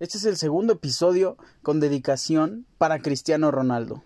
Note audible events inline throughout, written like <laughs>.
Este es el segundo episodio con dedicación para Cristiano Ronaldo.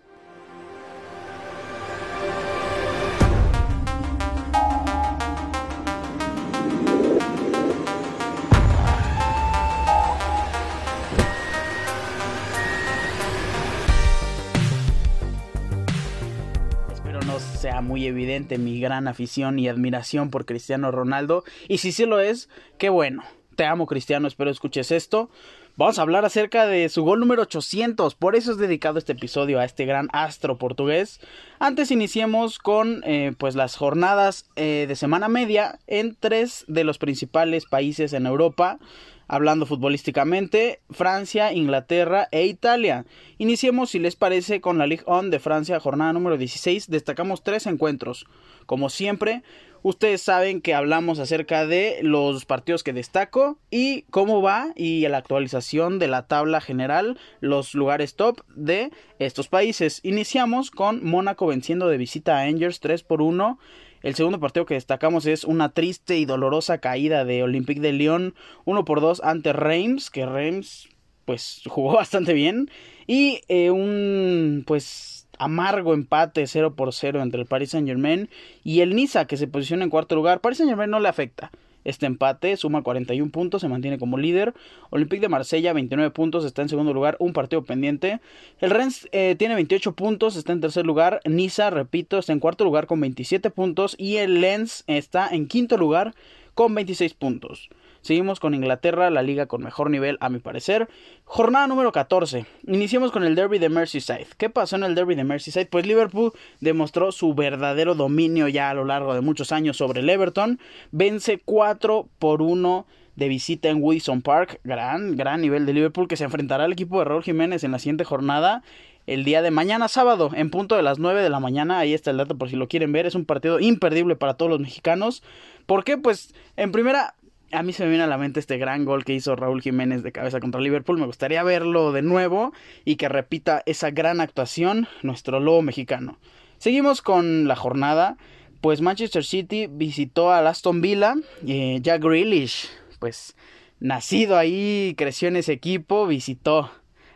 Espero no sea muy evidente mi gran afición y admiración por Cristiano Ronaldo. Y si sí lo es, qué bueno. Te amo Cristiano, espero escuches esto. Vamos a hablar acerca de su gol número 800, por eso es dedicado este episodio a este gran astro portugués. Antes iniciemos con eh, pues las jornadas eh, de semana media en tres de los principales países en Europa, hablando futbolísticamente, Francia, Inglaterra e Italia. Iniciemos, si les parece, con la Ligue 1 de Francia, jornada número 16. Destacamos tres encuentros. Como siempre, Ustedes saben que hablamos acerca de los partidos que destaco y cómo va y la actualización de la tabla general, los lugares top de estos países. Iniciamos con Mónaco venciendo de visita a Angers 3 por 1. El segundo partido que destacamos es una triste y dolorosa caída de Olympique de Lyon 1 por 2 ante Reims, que Reims pues jugó <laughs> bastante bien y eh, un pues amargo empate 0 por 0 entre el Paris Saint Germain y el Niza que se posiciona en cuarto lugar. Paris Saint Germain no le afecta. Este empate suma 41 puntos, se mantiene como líder. Olympique de Marsella 29 puntos, está en segundo lugar, un partido pendiente. El Rennes eh, tiene 28 puntos, está en tercer lugar. Niza, repito, está en cuarto lugar con 27 puntos. Y el Lens está en quinto lugar con 26 puntos. Seguimos con Inglaterra, la liga con mejor nivel a mi parecer. Jornada número 14. Iniciamos con el Derby de Merseyside. ¿Qué pasó en el Derby de Merseyside? Pues Liverpool demostró su verdadero dominio ya a lo largo de muchos años sobre el Everton. Vence 4 por 1 de visita en Wilson Park. Gran, gran nivel de Liverpool que se enfrentará al equipo de Raúl Jiménez en la siguiente jornada el día de mañana sábado en punto de las 9 de la mañana. Ahí está el dato por si lo quieren ver. Es un partido imperdible para todos los mexicanos. ¿Por qué? Pues en primera a mí se me viene a la mente este gran gol que hizo Raúl Jiménez de cabeza contra Liverpool. Me gustaría verlo de nuevo y que repita esa gran actuación nuestro lobo mexicano. Seguimos con la jornada. Pues Manchester City visitó a Aston Villa. Eh, Jack Grealish, pues nacido ahí, creció en ese equipo, visitó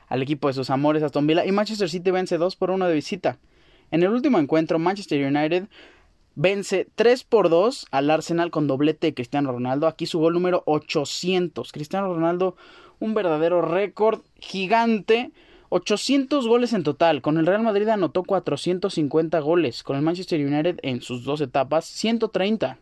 al equipo de sus amores Aston Villa. Y Manchester City vence 2 por 1 de visita. En el último encuentro, Manchester United vence 3 por 2 al Arsenal con doblete de Cristiano Ronaldo. Aquí su gol número 800. Cristiano Ronaldo, un verdadero récord gigante. 800 goles en total. Con el Real Madrid anotó 450 goles. Con el Manchester United en sus dos etapas 130.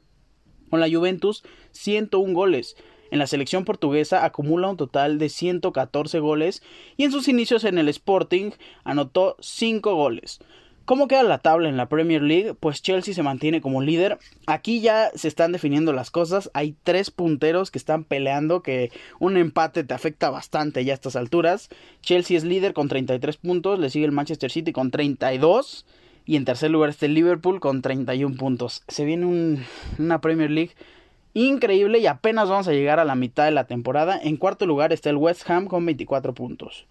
Con la Juventus 101 goles. En la selección portuguesa acumula un total de 114 goles y en sus inicios en el Sporting anotó 5 goles. ¿Cómo queda la tabla en la Premier League? Pues Chelsea se mantiene como líder. Aquí ya se están definiendo las cosas. Hay tres punteros que están peleando, que un empate te afecta bastante ya a estas alturas. Chelsea es líder con 33 puntos, le sigue el Manchester City con 32 y en tercer lugar está el Liverpool con 31 puntos. Se viene una Premier League increíble y apenas vamos a llegar a la mitad de la temporada. En cuarto lugar está el West Ham con 24 puntos.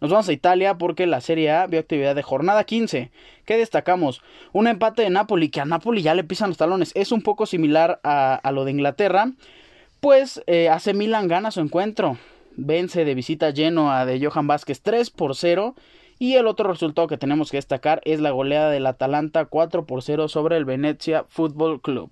Nos vamos a Italia porque la Serie A vio actividad de jornada 15. ¿Qué destacamos? Un empate de Napoli, que a Napoli ya le pisan los talones. Es un poco similar a, lo de Inglaterra. Pues eh, hace Milan gana su encuentro. Vence de visita lleno a de Johan Vázquez 3 por 0. Y el otro resultado que tenemos que destacar es la goleada del Atalanta 4 por 0 sobre el Venezia Football Club.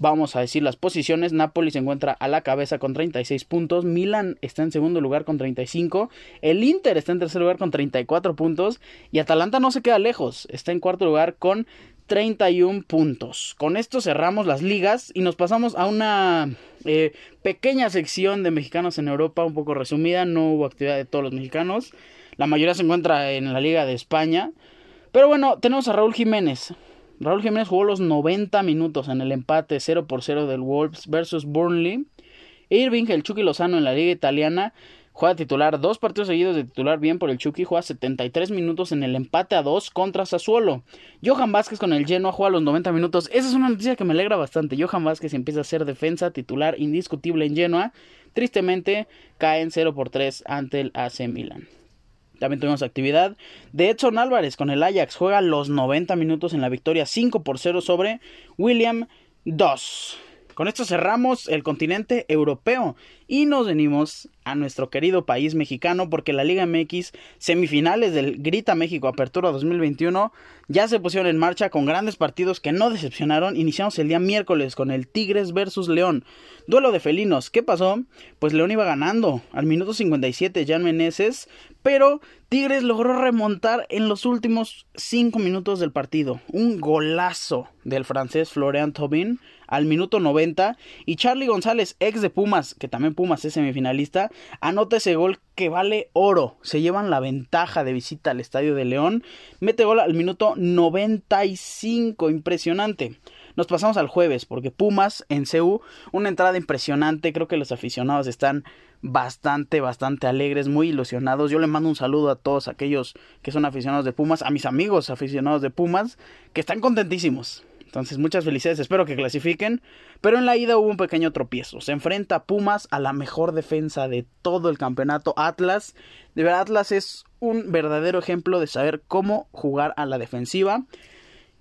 Vamos a decir las posiciones. Napoli se encuentra a la cabeza con 36 puntos. Milan está en segundo lugar con 35. El Inter está en tercer lugar con 34 puntos. Y Atalanta no se queda lejos. Está en cuarto lugar con 31 puntos. Con esto cerramos las ligas y nos pasamos a una eh, pequeña sección de mexicanos en Europa, un poco resumida. No hubo actividad de todos los mexicanos. La mayoría se encuentra en la Liga de España. Pero bueno, tenemos a Raúl Jiménez. Raúl Jiménez jugó los 90 minutos en el empate 0 por 0 del Wolves versus Burnley. Irving, el Chucky Lozano en la liga italiana, juega titular dos partidos seguidos de titular bien por el Chucky, juega 73 minutos en el empate a 2 contra Sassuolo. Johan Vázquez con el Genoa juega los 90 minutos. Esa es una noticia que me alegra bastante. Johan Vázquez empieza a ser defensa titular indiscutible en Genoa. Tristemente cae en 0 por 3 ante el AC Milan. También tuvimos actividad de Edson Álvarez con el Ajax. Juega los 90 minutos en la victoria 5 por 0 sobre William 2. Con esto cerramos el continente europeo Y nos venimos a nuestro querido país mexicano porque la Liga MX semifinales del Grita México Apertura 2021 ya se pusieron en marcha con grandes partidos que no decepcionaron. Iniciamos el día miércoles con el Tigres versus León. Duelo de felinos. ¿Qué pasó? Pues León iba ganando al minuto 57 Jan Meneses, pero Tigres logró remontar en los últimos 5 minutos del partido. Un golazo del francés Florian Tobin al minuto 90 y Charlie González, ex de Pumas, que también Pumas es semifinalista, anota ese gol que vale oro. Se llevan la ventaja de visita al Estadio de León. Mete gol al minuto 95, impresionante. Nos pasamos al jueves porque Pumas en CU, una entrada impresionante, creo que los aficionados están bastante, bastante alegres, muy ilusionados. Yo le mando un saludo a todos aquellos que son aficionados de Pumas, a mis amigos aficionados de Pumas, que están contentísimos. Entonces, muchas felicidades, espero que clasifiquen. Pero en la ida hubo un pequeño tropiezo. Se enfrenta Pumas a la mejor defensa de todo el campeonato, Atlas. De verdad, Atlas es un verdadero ejemplo de saber cómo jugar a la defensiva.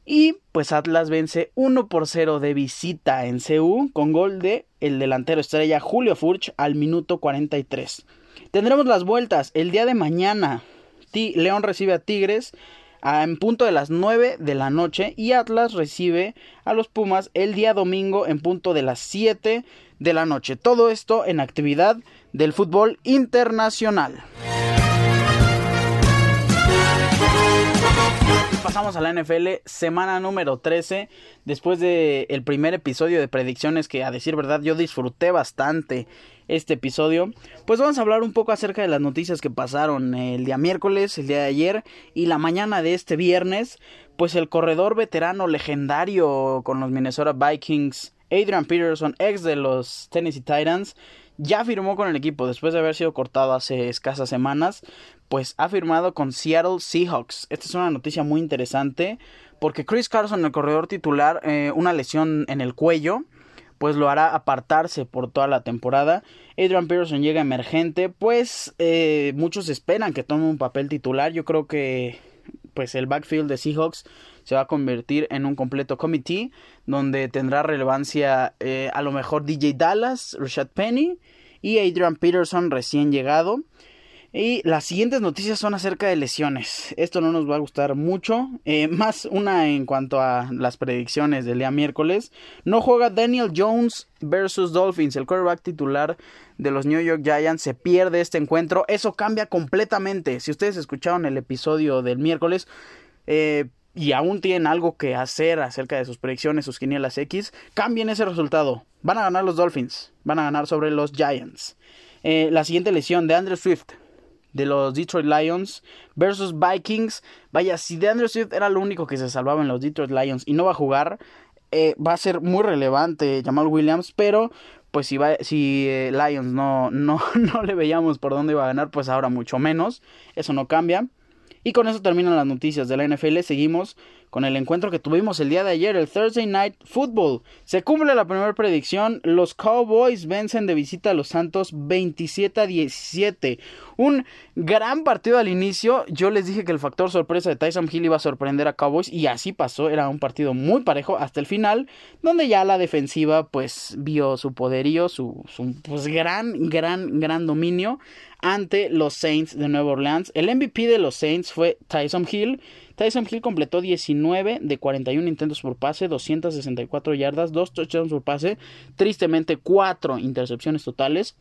Y pues Atlas vence 1 por 0 de visita en CU con gol de el delantero estrella Julio Furch al minuto 43. Tendremos las vueltas el día de mañana. León recibe a Tigres en punto de las 9 de la noche y Atlas recibe a los Pumas el día domingo en punto de las 7 de la noche. Todo esto en actividad del fútbol internacional. Pasamos a la NFL, semana número 13, después del el primer episodio de predicciones que a decir verdad yo disfruté bastante este episodio, pues vamos a hablar un poco acerca de las noticias que pasaron el día miércoles, el día de ayer y la mañana de este viernes, pues el corredor veterano legendario con los Minnesota Vikings, Adrian Peterson, ex de los Tennessee Titans, ya firmó con el equipo después de haber sido cortado hace escasas semanas, pues ha firmado con Seattle Seahawks. Esta es una noticia muy interesante porque Chris Carson, el corredor titular, eh, una lesión en el cuello, pues lo hará apartarse por toda la temporada. Adrian Peterson llega emergente, pues eh, muchos esperan que tome un papel titular. Yo creo que pues el backfield de Seahawks se va a convertir en un completo committee donde tendrá relevancia eh, a lo mejor DJ Dallas, Rashad Penny y Adrian Peterson recién llegado. Y las siguientes noticias son acerca de lesiones. Esto no nos va a gustar mucho. Eh, <laughs> más una en cuanto a las predicciones del día miércoles. No juega Daniel Jones versus Dolphins. El quarterback titular de los New York Giants se pierde este encuentro. Eso cambia completamente. Si ustedes escucharon el episodio del miércoles. Eh, y aún tienen algo que hacer acerca de sus predicciones, sus quinielas X, cambien ese resultado. Van a ganar los Dolphins, van a ganar sobre los Giants. Eh, la siguiente lesión de Andrew Swift de los Detroit Lions versus Vikings. Vaya, si de Andrew Swift era lo único que se salvaba en los Detroit Lions y no va a jugar, eh, va a ser muy relevante Jamal Williams, pero pues si, va, si eh, Lions no, <laughs> no, no le veíamos por dónde iba a ganar, pues ahora mucho menos. Eso no cambia. Y con eso terminan las noticias de la NFL. Seguimos con el encuentro que tuvimos el día de ayer, el Thursday Night Football. Se cumple la primera predicción. Los Cowboys vencen de visita a los Santos 27 a 17. Un gran partido al inicio. Yo les dije que el factor sorpresa de Tyson Hill iba a sorprender a Cowboys y así pasó. Era un partido muy parejo hasta el final, donde ya la defensiva pues vio su poderío, su, pues, gran, gran, gran dominio ante los Saints de Nueva Orleans. El MVP de los Saints fue Tyson Hill. Tyson Hill completó 19 de 41 intentos por pase, 264 yardas, 2 touchdowns por pase, tristemente 4 intercepciones totales.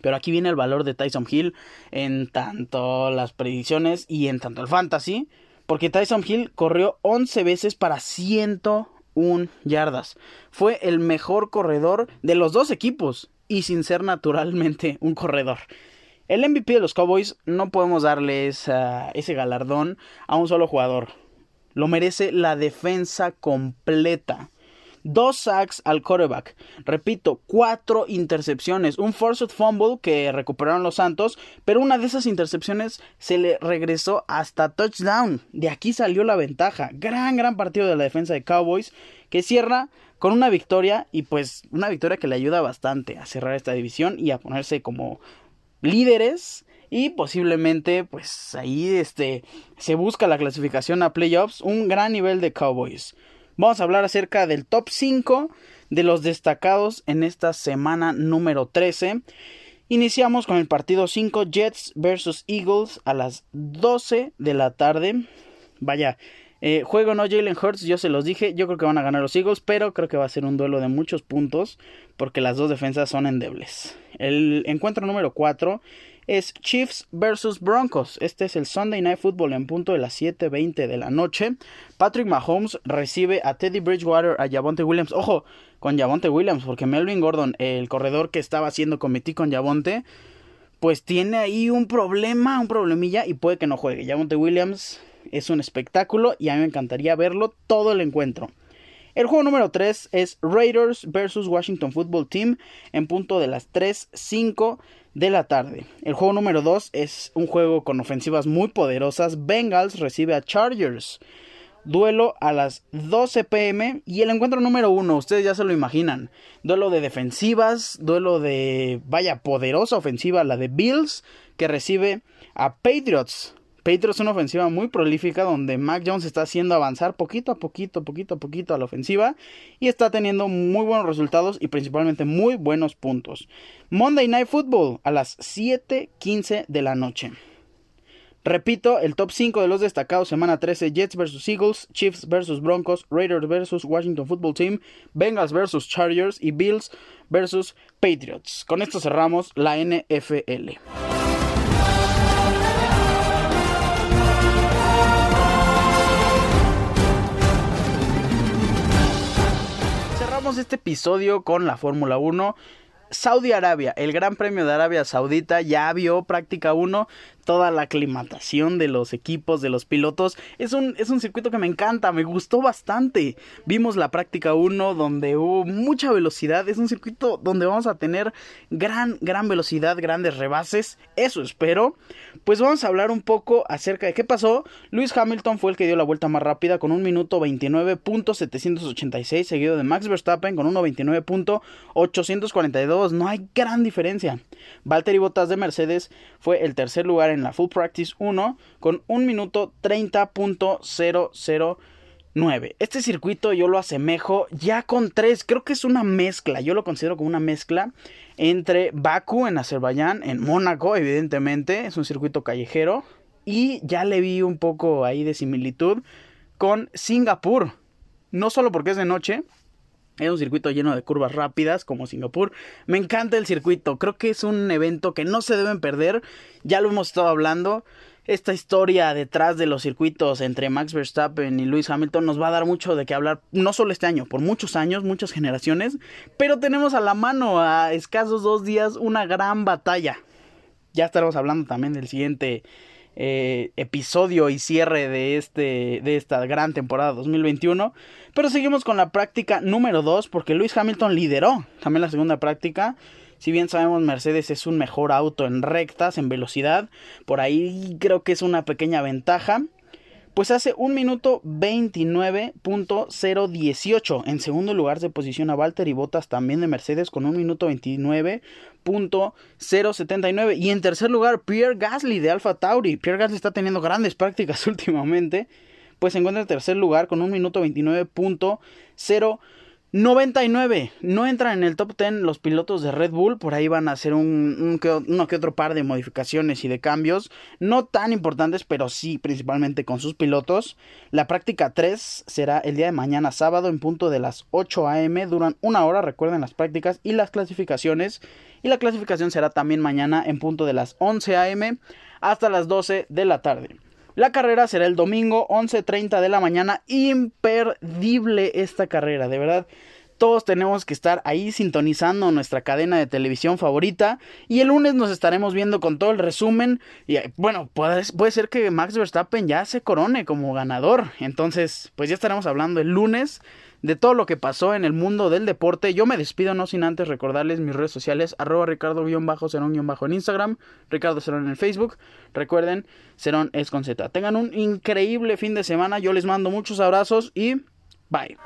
Pero aquí viene el valor de Tyson Hill en tanto las predicciones y en tanto el fantasy. Porque Tyson Hill corrió 11 veces para 101 yardas. Fue el mejor corredor de los dos equipos y sin ser naturalmente un corredor. El MVP de los Cowboys no podemos darle ese galardón a un solo jugador. Lo merece la defensa completa. Dos sacks al quarterback. Repito, cuatro intercepciones. Un forced fumble que recuperaron los Santos. Pero una de esas intercepciones se le regresó hasta touchdown. De aquí salió la ventaja. Gran, gran partido de la defensa de Cowboys. Que cierra con una victoria. Y pues una victoria que le ayuda bastante a cerrar esta división y a ponerse como líderes y posiblemente pues ahí este se busca la clasificación a playoffs, un gran nivel de Cowboys. Vamos a hablar acerca del top 5 de los destacados en esta semana número 13. Iniciamos con el partido 5 Jets versus Eagles a las 12 de la tarde. Vaya, eh, juego no Jalen Hurts, yo se los dije, yo creo que van a ganar los Eagles, pero creo que va a ser un duelo de muchos puntos porque las dos defensas son endebles. El encuentro número 4 es Chiefs versus Broncos. Este es el Sunday Night Football en punto de las 7:20 de la noche. Patrick Mahomes recibe a Teddy Bridgewater, a Javonte Williams. Ojo, con Javonte Williams, porque Melvin Gordon, el corredor que estaba haciendo cometí con Javonte, pues tiene ahí un problema, un problemilla y puede que no juegue. Javonte Williams es un espectáculo y a mí me encantaría verlo todo el encuentro. El juego número 3 es Raiders versus Washington Football Team en punto de las 3.05 de la tarde. El juego número 2 es un juego con ofensivas muy poderosas. Bengals recibe a Chargers. Duelo a las 12 pm y el encuentro número 1, ustedes ya se lo imaginan. Duelo de defensivas, duelo de vaya poderosa ofensiva, la de Bills, que recibe a Patriots. Patriots una ofensiva muy prolífica donde Mac Jones está haciendo avanzar poquito a poquito, poquito a poquito a la ofensiva y está teniendo muy buenos resultados y principalmente muy buenos puntos. Monday Night Football a las 7:15 de la noche. Repito, el top 5 de los destacados semana 13, Jets vs Eagles, Chiefs vs Broncos, Raiders vs Washington Football Team, Bengals vs Chargers y Bills vs Patriots. Con esto cerramos la NFL. Este episodio con la Fórmula 1. Saudi Arabia, el Gran Premio de Arabia Saudita ya vio práctica 1 toda la aclimatación de los equipos, de los pilotos. Es un, es un circuito que me encanta, me gustó bastante. Vimos la práctica 1 donde hubo mucha velocidad. Es un circuito donde vamos a tener gran, gran velocidad, grandes rebases. Eso espero. Pues vamos a hablar un poco acerca de qué pasó. Lewis Hamilton fue el que dio la vuelta más rápida con un minuto 29.786, seguido de Max Verstappen con 1.29.842. No hay gran diferencia. Valtteri Bottas de Mercedes fue el tercer lugar en la Full Practice 1 con 1 minuto 30.009. Este circuito yo lo asemejo ya con 3, creo que es una mezcla, yo lo considero como una mezcla entre Baku en Azerbaiyán, en Mónaco evidentemente, es un circuito callejero, y ya le vi un poco ahí de similitud con Singapur. No solo porque es de noche, es un circuito lleno de curvas rápidas como Singapur. Me encanta el circuito. Creo que es un evento que no se deben perder. Ya lo hemos estado hablando. Esta historia detrás de los circuitos entre Max Verstappen y Lewis Hamilton nos va a dar mucho de qué hablar, no solo este año, por muchos años, muchas generaciones, pero tenemos a la mano a escasos dos días una gran batalla. Ya estaremos hablando también del siguiente eh, episodio y cierre de, este, de esta gran temporada 2021. Pero seguimos con la práctica número 2 porque Lewis Hamilton lideró también la segunda práctica. Si bien sabemos Mercedes es un mejor auto en rectas, en velocidad, por ahí creo que es una pequeña ventaja pues hace un minuto 29.018. En segundo lugar se posiciona Walter y Bottas también de Mercedes con un minuto 29.079. Y en tercer lugar Pierre Gasly de Alfa Tauri. Pierre Gasly está teniendo grandes <laughs> prácticas últimamente. Pues se encuentra en tercer lugar con un minuto 29.0 99. No entran en el top 10 los pilotos de Red Bull. Por ahí van a hacer un, uno que otro par de modificaciones y de cambios. No tan importantes, pero sí principalmente con sus pilotos. La práctica 3 será el día de mañana sábado en punto de las 8 a.m. Duran una hora, recuerden las prácticas y las clasificaciones. Y la clasificación será también mañana en punto de las 11 a.m. hasta las 12 de la tarde. La carrera será el domingo 11.30 de la mañana. Imperdible esta carrera, de verdad. Todos tenemos que estar ahí sintonizando nuestra cadena de televisión favorita. Y el lunes nos estaremos viendo con todo el resumen. Y bueno, puede, puede ser que Max Verstappen ya se corone como ganador. Entonces, pues ya estaremos hablando el lunes de todo lo que pasó en el mundo del deporte. Yo me despido no sin antes recordarles mis redes sociales, arroba ricardo-cerón- en Instagram, Ricardo Cerón en el Facebook. Recuerden, Cerón es con Z. Tengan un increíble fin de semana, yo les mando muchos abrazos y bye.